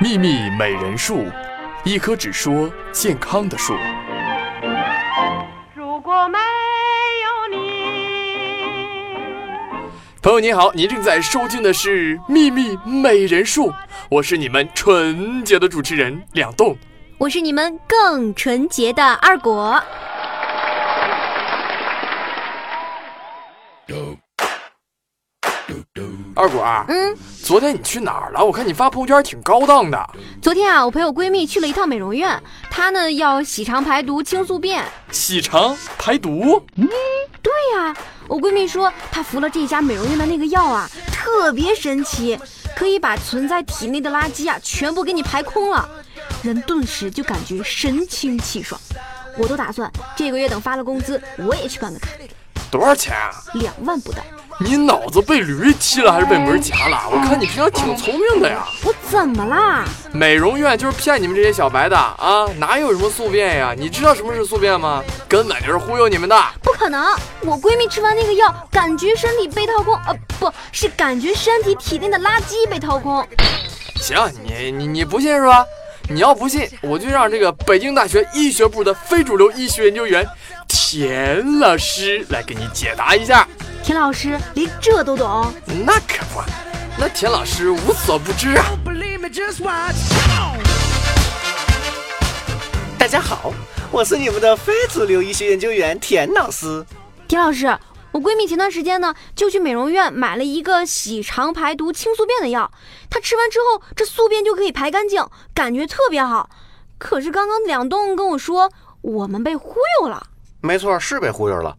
秘密美人树，一棵只说健康的树。如果没有你，朋友您好，您正在收听的是《秘密美人树》，我是你们纯洁的主持人两栋。我是你们更纯洁的二果。二果，嗯，昨天你去哪儿了？我看你发朋友圈挺高档的。昨天啊，我陪我闺蜜去了一趟美容院，她呢要洗肠排毒、清宿便。洗肠排毒，嗯对呀、我闺蜜说她服了这家美容院的那个药啊，特别神奇，可以把存在体内的垃圾啊全部给你排空了，人顿时就感觉神清气爽。我都打算这个月等发了工资，我也去办个卡，多少钱啊？两万不到。你脑子被驴踢了还是被门夹了？我看你平常挺聪明的呀。我怎么啦？美容院就是骗你们这些小白的啊，哪有什么宿便呀？你知道什么是宿便吗？根本就是忽悠你们的。不可能！我闺蜜吃完那个药，感觉身体被掏空，呃，不是感觉身体体内的垃圾被掏空。行，你你你不信是吧？你要不信，我就让这个北京大学医学部的非主流医学研究员田老师来给你解答一下。田老师连这都懂，那可不，那田老师无所不知啊。大家好，我是你们的非主流医学研究员田老师。田老师，我闺蜜前段时间呢就去美容院买了一个洗肠排毒、清宿便的药，她吃完之后，这宿便就可以排干净，感觉特别好。可是刚刚两栋跟我说，我们被忽悠了没错，是被忽悠了。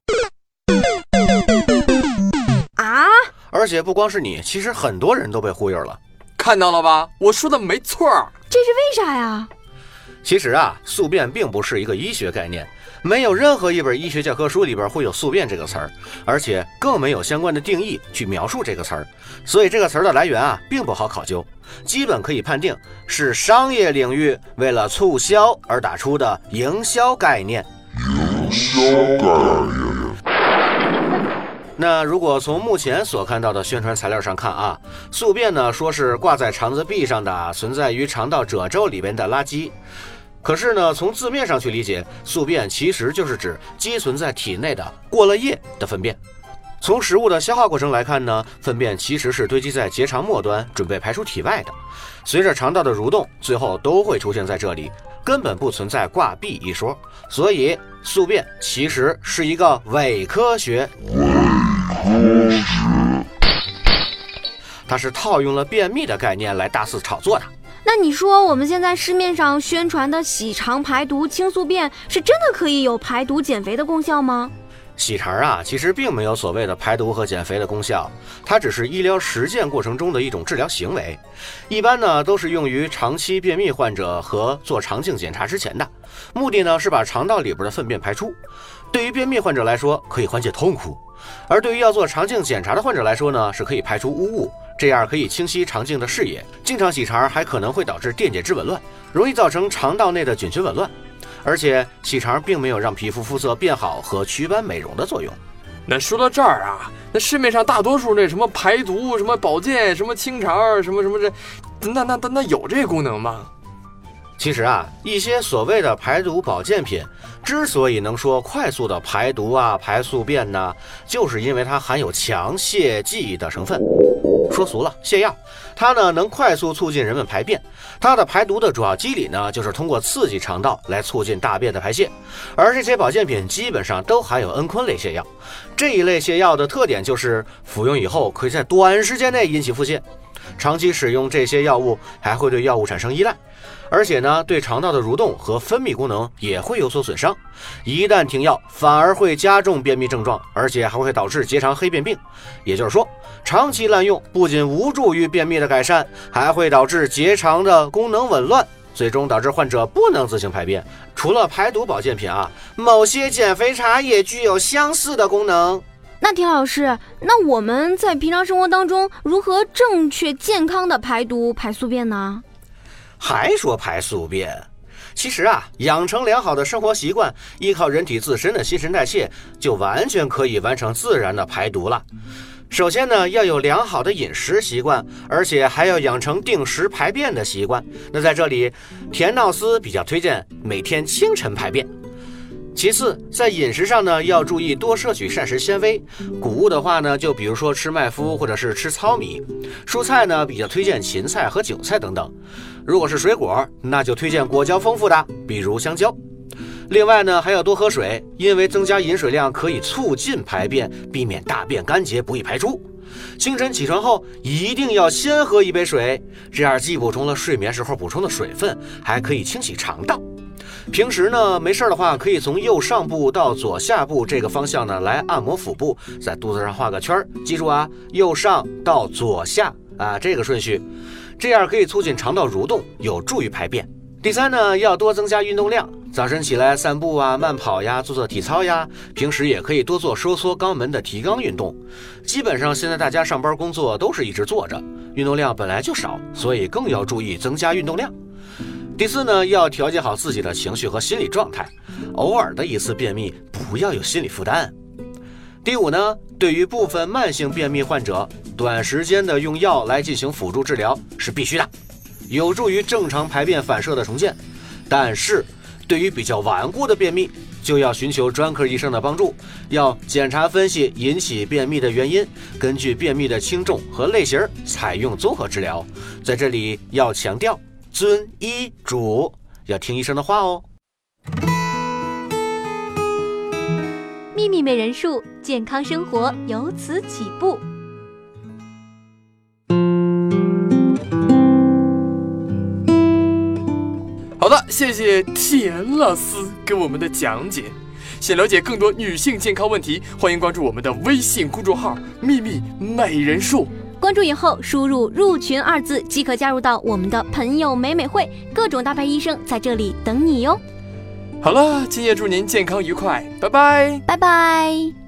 而且不光是你，其实很多人都被忽悠了。看到了吧？我说的没错儿。这是为啥呀？其实啊，宿便并不是一个医学概念，没有任何一本医学教科书里边会有宿便这个词儿，而且更没有相关的定义去描述这个词儿，所以这个词儿的来源啊，并不好考究。基本可以判定是商业领域为了促销而打出的营销概念。那如果从目前所看到的宣传材料上看啊，宿便呢说是挂在肠子壁上的，存在于肠道褶皱里边的垃圾。可是呢，从字面上去理解，宿便其实就是指积存在体内的过了夜的粪便。从食物的消化过程来看呢，粪便其实是堆积在结肠末端，准备排出体外的。随着肠道的蠕动，最后都会出现在这里，根本不存在挂壁一说。所以，宿便其实是一个伪科学。它是套用了便秘的概念来大肆炒作的。那你说我们现在市面上宣传的洗肠排毒、清宿便，是真的可以有排毒减肥的功效吗？洗肠啊，其实并没有所谓的排毒和减肥的功效，它只是医疗实践过程中的一种治疗行为。一般呢，都是用于长期便秘患者和做肠镜检查之前的，目的呢是把肠道里边的粪便排出。对于便秘患者来说，可以缓解痛苦；而对于要做肠镜检查的患者来说呢，是可以排出污物，这样可以清晰肠镜的视野。经常洗肠还可能会导致电解质紊乱，容易造成肠道内的菌群紊乱。而且洗肠并没有让皮肤肤色变好和祛斑美容的作用。那说到这儿啊，那市面上大多数那什么排毒、什么保健、什么清肠、什么什么这，那那那那有这功能吗？其实啊，一些所谓的排毒保健品之所以能说快速的排毒啊、排宿便呢，就是因为它含有强泻剂的成分。说俗了，泻药，它呢能快速促进人们排便。它的排毒的主要机理呢，就是通过刺激肠道来促进大便的排泄。而这些保健品基本上都含有蒽醌类泻药。这一类泻药的特点就是服用以后可以在短时间内引起腹泻。长期使用这些药物还会对药物产生依赖。而且呢，对肠道的蠕动和分泌功能也会有所损伤。一旦停药，反而会加重便秘症状，而且还会导致结肠黑便病。也就是说，长期滥用不仅无助于便秘的改善，还会导致结肠的功能紊乱，最终导致患者不能自行排便。除了排毒保健品啊，某些减肥茶也具有相似的功能。那田老师，那我们在平常生活当中如何正确健康的排毒排宿便呢？还说排宿便？其实啊，养成良好的生活习惯，依靠人体自身的新陈代谢，就完全可以完成自然的排毒了。首先呢，要有良好的饮食习惯，而且还要养成定时排便的习惯。那在这里，田纳斯比较推荐每天清晨排便。其次，在饮食上呢，要注意多摄取膳食纤维。谷物的话呢，就比如说吃麦麸或者是吃糙米。蔬菜呢，比较推荐芹菜和韭菜等等。如果是水果，那就推荐果胶丰富的，比如香蕉。另外呢，还要多喝水，因为增加饮水量可以促进排便，避免大便干结不易排出。清晨起床后一定要先喝一杯水，这样既补充了睡眠时候补充的水分，还可以清洗肠道。平时呢，没事的话，可以从右上部到左下部这个方向呢来按摩腹部，在肚子上画个圈儿，记住啊，右上到左下啊这个顺序，这样可以促进肠道蠕动，有助于排便。第三呢，要多增加运动量。早晨起来散步啊、慢跑呀、做做体操呀，平时也可以多做收缩肛门的提肛运动。基本上现在大家上班工作都是一直坐着，运动量本来就少，所以更要注意增加运动量。第四呢，要调节好自己的情绪和心理状态，偶尔的一次便秘不要有心理负担。第五呢，对于部分慢性便秘患者，短时间的用药来进行辅助治疗是必须的，有助于正常排便反射的重建。但是，对于比较顽固的便秘，就要寻求专科医生的帮助，要检查分析引起便秘的原因，根据便秘的轻重和类型采用综合治疗。在这里要强调遵医嘱，要听医生的话哦。秘密美人术，健康生活由此起步。好的，谢谢田老师给我们的讲解。想了解更多女性健康问题，欢迎关注我们的微信公众号“秘密美人术”。关注以后输入“入群”二字即可加入到我们的朋友美美会，各种大牌医生在这里等你哟。好了，今夜祝您健康愉快，拜拜。拜拜。